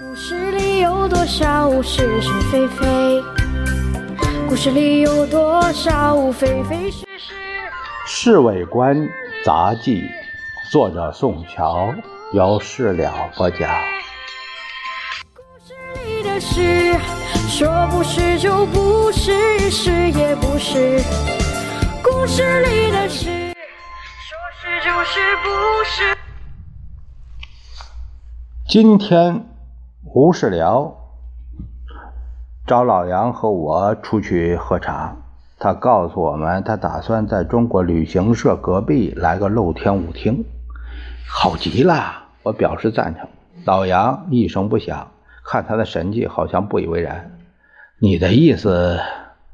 故事里有多少是是非非？故事里有多少非非是是？《侍卫官杂记》，作者宋乔，由事了播讲。故事里的事，说不是就不是，是也不是。故事里的事，说是就是不是。今天吴世辽找老杨和我出去喝茶，他告诉我们，他打算在中国旅行社隔壁来个露天舞厅，好极了！我表示赞成。老杨一声不响，看他的神气，好像不以为然。你的意思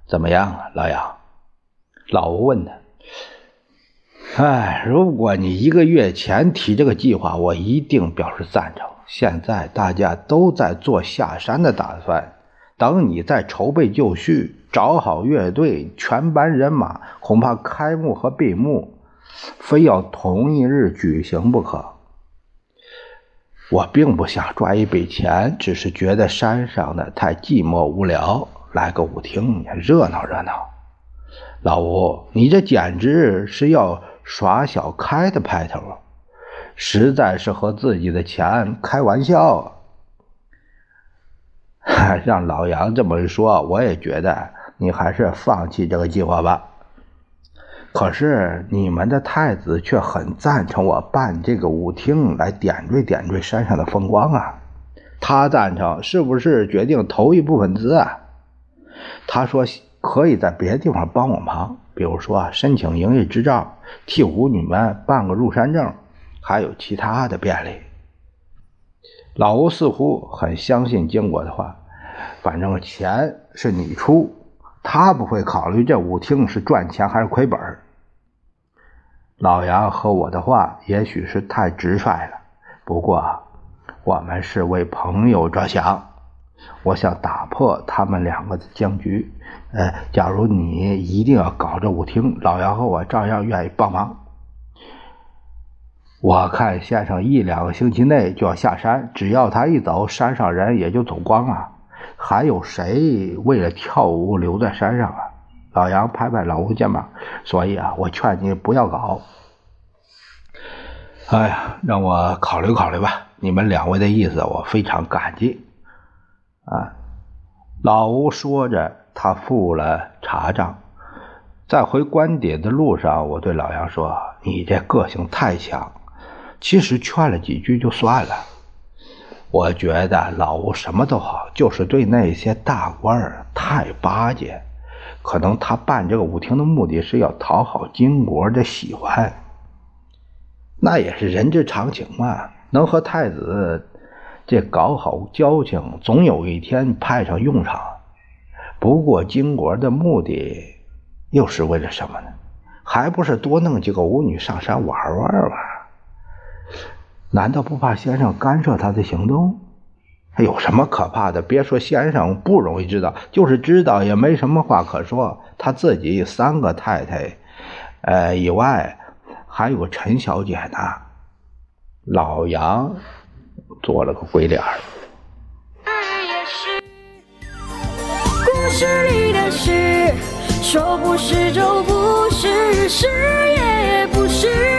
怎么样啊，老杨？老吴问他。哎，如果你一个月前提这个计划，我一定表示赞成。现在大家都在做下山的打算，等你再筹备就绪，找好乐队，全班人马，恐怕开幕和闭幕非要同一日举行不可。我并不想赚一笔钱，只是觉得山上的太寂寞无聊，来个舞厅也热闹热闹。老吴，你这简直是要耍小开的派头啊！实在是和自己的钱开玩笑。让老杨这么一说，我也觉得你还是放弃这个计划吧。可是你们的太子却很赞成我办这个舞厅来点缀点缀山上的风光啊！他赞成，是不是决定投一部分资啊？他说可以在别的地方帮我忙，比如说申请营业执照，替舞女们办个入山证。还有其他的便利。老吴似乎很相信经国的话，反正钱是你出，他不会考虑这舞厅是赚钱还是亏本。老杨和我的话也许是太直率了，不过我们是为朋友着想，我想打破他们两个的僵局。呃，假如你一定要搞这舞厅，老杨和我照样愿意帮忙。我看先生一两个星期内就要下山，只要他一走，山上人也就走光了，还有谁为了跳舞留在山上啊？老杨拍拍老吴肩膀，所以啊，我劝你不要搞。哎呀，让我考虑考虑吧。你们两位的意思，我非常感激。啊，老吴说着，他付了茶账。在回官邸的路上，我对老杨说：“你这个性太强。”其实劝了几句就算了。我觉得老吴什么都好，就是对那些大官太巴结。可能他办这个舞厅的目的是要讨好金国的喜欢，那也是人之常情嘛。能和太子这搞好交情，总有一天派上用场。不过金国的目的又是为了什么呢？还不是多弄几个舞女上山玩玩吗？难道不怕先生干涉他的行动？有什么可怕的？别说先生不容易知道，就是知道也没什么话可说。他自己三个太太，呃，以外还有陈小姐呢。老杨做了个鬼脸儿。故事里的事，说不是就不是，是也不是。